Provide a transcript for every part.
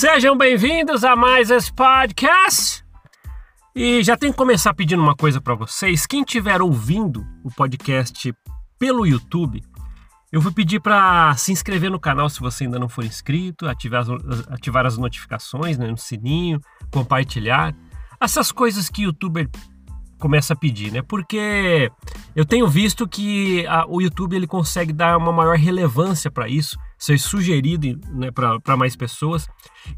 Sejam bem-vindos a mais esse podcast. E já tenho que começar pedindo uma coisa para vocês. Quem estiver ouvindo o podcast pelo YouTube, eu vou pedir para se inscrever no canal se você ainda não for inscrito, ativar as, ativar as notificações né, no sininho, compartilhar. Essas coisas que o youtuber começa a pedir, né? Porque eu tenho visto que a, o YouTube ele consegue dar uma maior relevância para isso, ser sugerido né, para mais pessoas.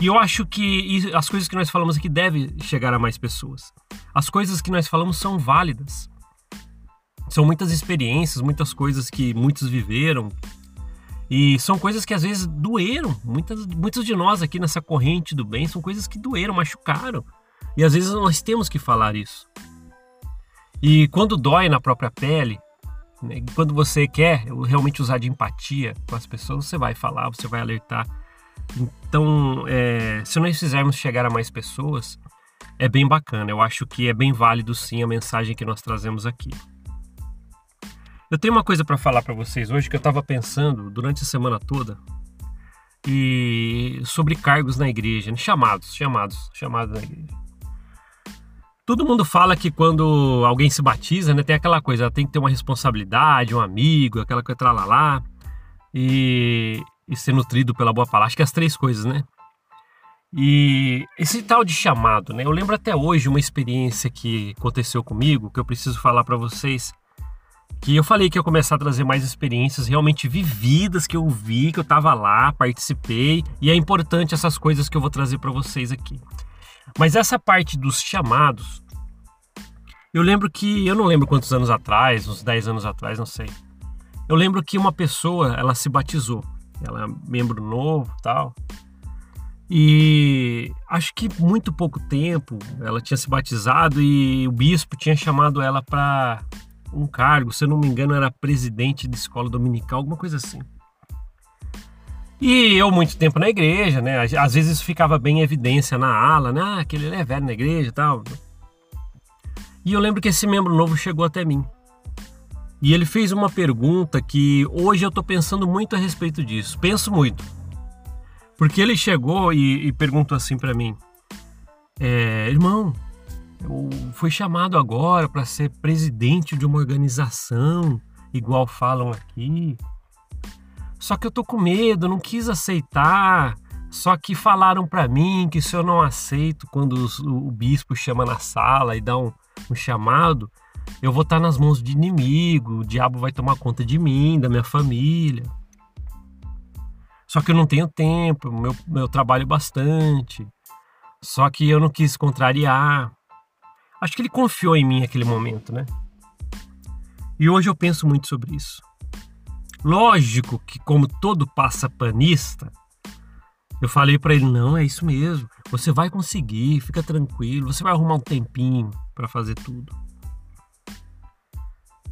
E eu acho que as coisas que nós falamos aqui devem chegar a mais pessoas. As coisas que nós falamos são válidas. São muitas experiências, muitas coisas que muitos viveram. E são coisas que às vezes doeram. Muitas, muitos de nós aqui nessa corrente do bem são coisas que doeram, machucaram. E às vezes nós temos que falar isso. E quando dói na própria pele, né, quando você quer realmente usar de empatia com as pessoas, você vai falar, você vai alertar. Então, é, se nós fizermos chegar a mais pessoas, é bem bacana. Eu acho que é bem válido sim a mensagem que nós trazemos aqui. Eu tenho uma coisa para falar para vocês hoje que eu estava pensando durante a semana toda e sobre cargos na igreja, né, chamados, chamados, chamados na igreja. Todo mundo fala que quando alguém se batiza, né, tem aquela coisa, tem que ter uma responsabilidade, um amigo, aquela coisa lá e, e ser nutrido pela boa palavra. Acho que as três coisas, né? E esse tal de chamado, né? Eu lembro até hoje uma experiência que aconteceu comigo, que eu preciso falar para vocês, que eu falei que ia começar a trazer mais experiências realmente vividas que eu vi, que eu tava lá, participei, e é importante essas coisas que eu vou trazer para vocês aqui. Mas essa parte dos chamados, eu lembro que, eu não lembro quantos anos atrás, uns 10 anos atrás, não sei. Eu lembro que uma pessoa, ela se batizou. Ela é membro novo tal. E acho que muito pouco tempo ela tinha se batizado e o bispo tinha chamado ela para um cargo, se eu não me engano, era presidente de escola dominical, alguma coisa assim. E eu muito tempo na igreja, né? Às vezes isso ficava bem em evidência na ala, né? Ah, aquele é velho na igreja e tal. E eu lembro que esse membro novo chegou até mim. E ele fez uma pergunta que hoje eu tô pensando muito a respeito disso. Penso muito. Porque ele chegou e, e perguntou assim para mim: é, Irmão, eu fui chamado agora para ser presidente de uma organização, igual falam aqui. Só que eu tô com medo, não quis aceitar. Só que falaram para mim que se eu não aceito quando os, o, o, bispo chama na sala e dá um, um chamado, eu vou estar tá nas mãos de inimigo, o diabo vai tomar conta de mim, da minha família. Só que eu não tenho tempo, meu, meu trabalho bastante. Só que eu não quis contrariar. Acho que ele confiou em mim naquele momento, né? E hoje eu penso muito sobre isso. Lógico que, como todo passapanista, eu falei para ele: não, é isso mesmo, você vai conseguir, fica tranquilo, você vai arrumar um tempinho para fazer tudo.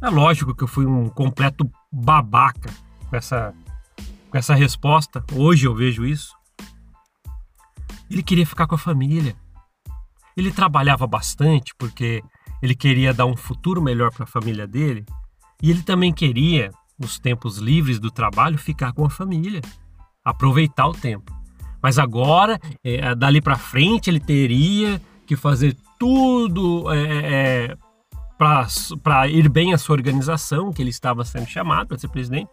É lógico que eu fui um completo babaca com essa, com essa resposta. Hoje eu vejo isso. Ele queria ficar com a família. Ele trabalhava bastante porque ele queria dar um futuro melhor para a família dele. E ele também queria nos tempos livres do trabalho, ficar com a família, aproveitar o tempo. Mas agora, é, dali para frente, ele teria que fazer tudo é, é, para ir bem a sua organização, que ele estava sendo chamado para ser presidente,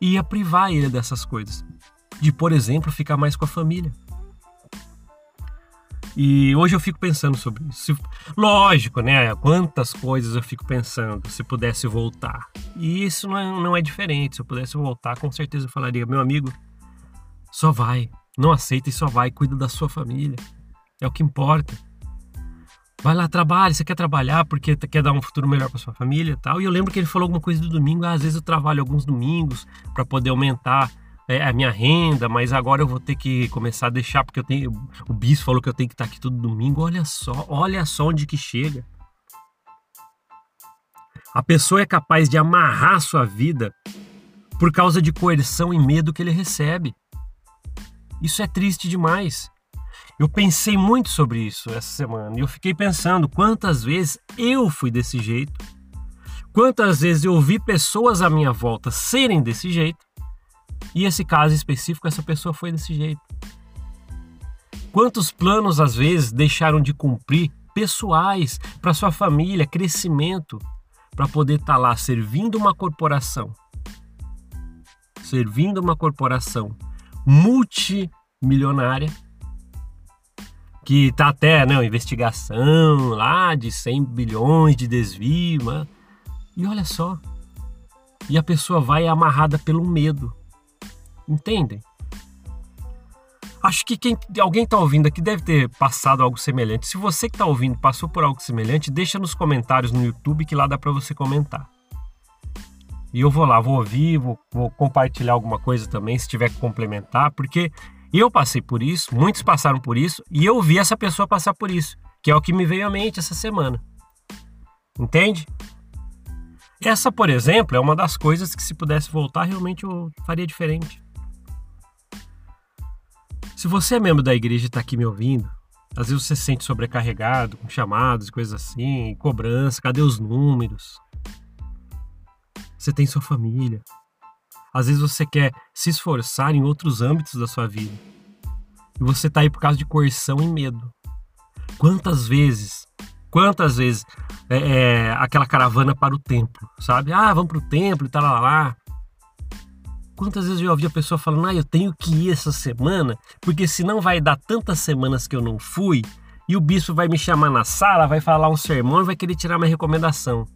e ia privar ele dessas coisas. De, por exemplo, ficar mais com a família. E hoje eu fico pensando sobre isso. Lógico, né? Quantas coisas eu fico pensando se pudesse voltar. E isso não é, não é diferente. Se eu pudesse voltar, com certeza eu falaria: meu amigo, só vai. Não aceita e só vai. Cuida da sua família. É o que importa. Vai lá, trabalha. Você quer trabalhar porque quer dar um futuro melhor para sua família e tal. E eu lembro que ele falou alguma coisa do domingo. Ah, às vezes eu trabalho alguns domingos para poder aumentar é, a minha renda, mas agora eu vou ter que começar a deixar, porque eu tenho. O bispo falou que eu tenho que estar aqui todo domingo. Olha só, olha só onde que chega. A pessoa é capaz de amarrar sua vida por causa de coerção e medo que ele recebe. Isso é triste demais. Eu pensei muito sobre isso essa semana e eu fiquei pensando quantas vezes eu fui desse jeito, quantas vezes eu vi pessoas à minha volta serem desse jeito e esse caso específico, essa pessoa foi desse jeito. Quantos planos às vezes deixaram de cumprir pessoais para sua família, crescimento, para poder estar tá lá servindo uma corporação, servindo uma corporação multimilionária que tá até né, investigação lá de 100 bilhões de desvio, né? e olha só, e a pessoa vai amarrada pelo medo, entendem? Acho que quem, alguém está ouvindo aqui deve ter passado algo semelhante. Se você que está ouvindo passou por algo semelhante, deixa nos comentários no YouTube que lá dá para você comentar. E eu vou lá, vou ouvir, vou, vou compartilhar alguma coisa também, se tiver que complementar, porque eu passei por isso, muitos passaram por isso, e eu vi essa pessoa passar por isso, que é o que me veio à mente essa semana. Entende? Essa, por exemplo, é uma das coisas que se pudesse voltar, realmente eu faria diferente. Se você é membro da igreja e está aqui me ouvindo, às vezes você se sente sobrecarregado com chamados e coisas assim, cobrança, cadê os números? Você tem sua família. Às vezes você quer se esforçar em outros âmbitos da sua vida. E você está aí por causa de coerção e medo. Quantas vezes, quantas vezes é, é, aquela caravana para o templo, sabe? Ah, vamos para o templo e tal, lá, lá. Quantas vezes eu ouvi a pessoa falando, ah, eu tenho que ir essa semana, porque senão vai dar tantas semanas que eu não fui, e o bispo vai me chamar na sala, vai falar um sermão e vai querer tirar minha recomendação.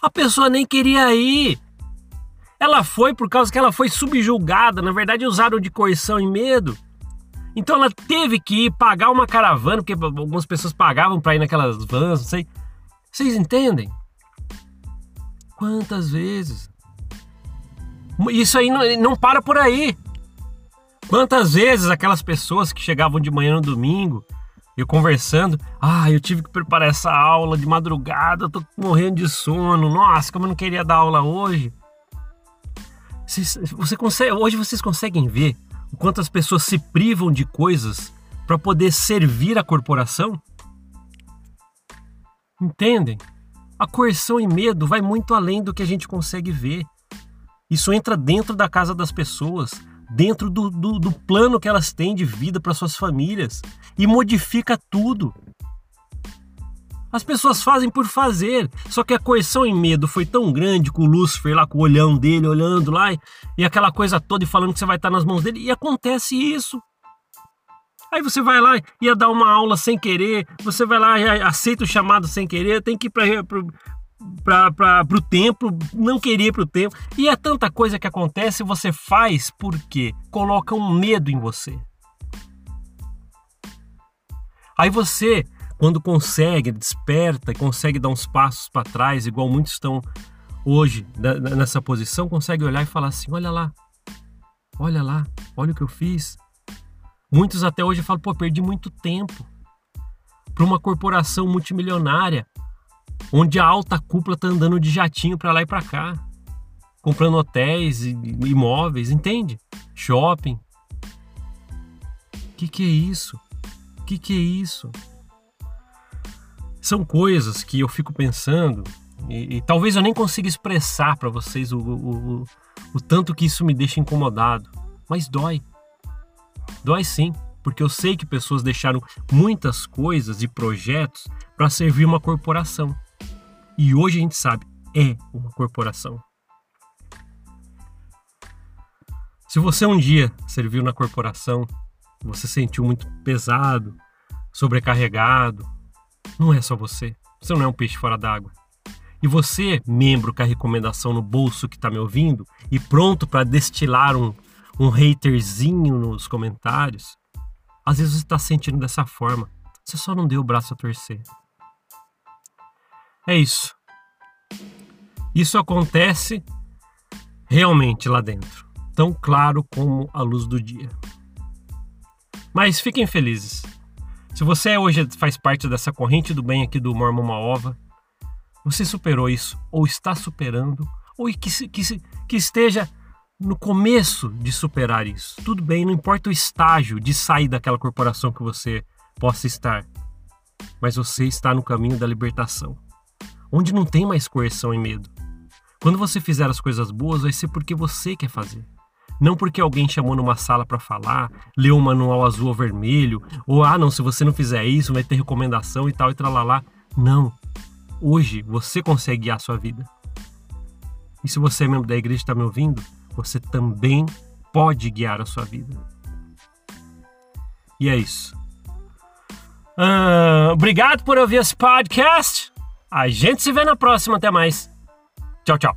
A pessoa nem queria ir. Ela foi por causa que ela foi subjulgada, na verdade usaram de coerção e medo. Então ela teve que ir pagar uma caravana, porque algumas pessoas pagavam para ir naquelas vans, não sei. Vocês entendem? Quantas vezes? Isso aí não, não para por aí. Quantas vezes aquelas pessoas que chegavam de manhã no domingo, eu conversando, ah, eu tive que preparar essa aula de madrugada, eu tô morrendo de sono, nossa, como eu não queria dar aula hoje. Vocês, você consegue, hoje vocês conseguem ver o quanto as pessoas se privam de coisas para poder servir a corporação? Entendem? A coerção e medo vai muito além do que a gente consegue ver. Isso entra dentro da casa das pessoas, dentro do, do, do plano que elas têm de vida para suas famílias e modifica tudo. As pessoas fazem por fazer, só que a coerção e medo foi tão grande com o Lúcifer lá com o olhão dele olhando lá e, e aquela coisa toda e falando que você vai estar nas mãos dele e acontece isso. Aí você vai lá, ia dar uma aula sem querer, você vai lá, aceita o chamado sem querer, tem que ir para para o templo, não queria ir para o templo. E é tanta coisa que acontece, você faz porque coloca um medo em você. Aí você, quando consegue, desperta e consegue dar uns passos para trás, igual muitos estão hoje nessa posição, consegue olhar e falar assim: olha lá, olha lá, olha o que eu fiz. Muitos até hoje falam: pô, perdi muito tempo para uma corporação multimilionária onde a alta cúpula tá andando de jatinho para lá e para cá, comprando hotéis e imóveis, entende? Shopping. Que que é isso? Que que é isso? São coisas que eu fico pensando e, e talvez eu nem consiga expressar para vocês o, o, o, o tanto que isso me deixa incomodado, mas dói. Dói sim, porque eu sei que pessoas deixaram muitas coisas e projetos para servir uma corporação. E hoje a gente sabe, é uma corporação. Se você um dia serviu na corporação, você sentiu muito pesado, sobrecarregado, não é só você. Você não é um peixe fora d'água. E você, membro com a recomendação no bolso que está me ouvindo e pronto para destilar um, um haterzinho nos comentários, às vezes você está sentindo dessa forma. Você só não deu o braço a torcer. É isso. Isso acontece realmente lá dentro, tão claro como a luz do dia. Mas fiquem felizes. Se você hoje faz parte dessa corrente do bem aqui do Mormon Maova, você superou isso, ou está superando, ou que, que, que esteja no começo de superar isso. Tudo bem, não importa o estágio de sair daquela corporação que você possa estar, mas você está no caminho da libertação onde não tem mais coerção e medo. Quando você fizer as coisas boas, vai ser porque você quer fazer, Não porque alguém chamou numa sala para falar, leu um manual azul ou vermelho, ou ah, não, se você não fizer isso, vai ter recomendação e tal e tralalá. Não. Hoje você consegue guiar a sua vida. E se você é membro da igreja e está me ouvindo, você também pode guiar a sua vida. E é isso. Uh, obrigado por ouvir esse podcast. A gente se vê na próxima. Até mais. Tchau, tchau.